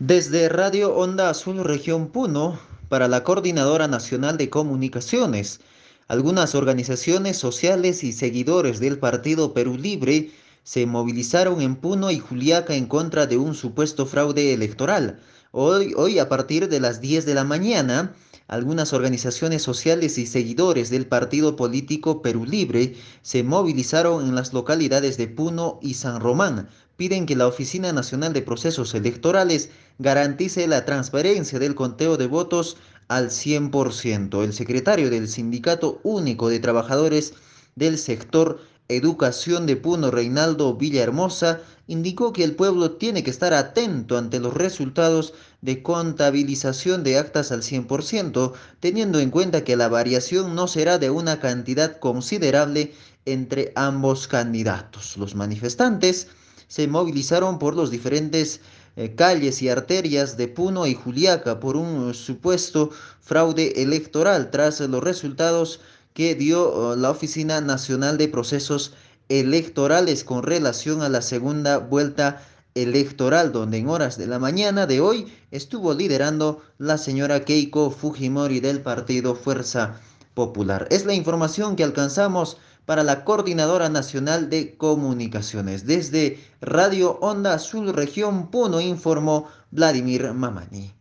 Desde Radio Onda Azul Región Puno, para la Coordinadora Nacional de Comunicaciones, algunas organizaciones sociales y seguidores del Partido Perú Libre se movilizaron en Puno y Juliaca en contra de un supuesto fraude electoral. Hoy, hoy a partir de las 10 de la mañana, algunas organizaciones sociales y seguidores del partido político Perú Libre se movilizaron en las localidades de Puno y San Román. Piden que la Oficina Nacional de Procesos Electorales garantice la transparencia del conteo de votos al 100%. El secretario del Sindicato Único de Trabajadores del sector Educación de Puno, Reinaldo Villahermosa, indicó que el pueblo tiene que estar atento ante los resultados de contabilización de actas al 100%, teniendo en cuenta que la variación no será de una cantidad considerable entre ambos candidatos. Los manifestantes se movilizaron por los diferentes eh, calles y arterias de Puno y Juliaca por un supuesto fraude electoral tras los resultados que dio uh, la Oficina Nacional de Procesos Electorales con relación a la segunda vuelta electoral, donde en horas de la mañana de hoy estuvo liderando la señora Keiko Fujimori del partido Fuerza Popular. Es la información que alcanzamos para la Coordinadora Nacional de Comunicaciones. Desde Radio Onda Azul Región Puno informó Vladimir Mamani.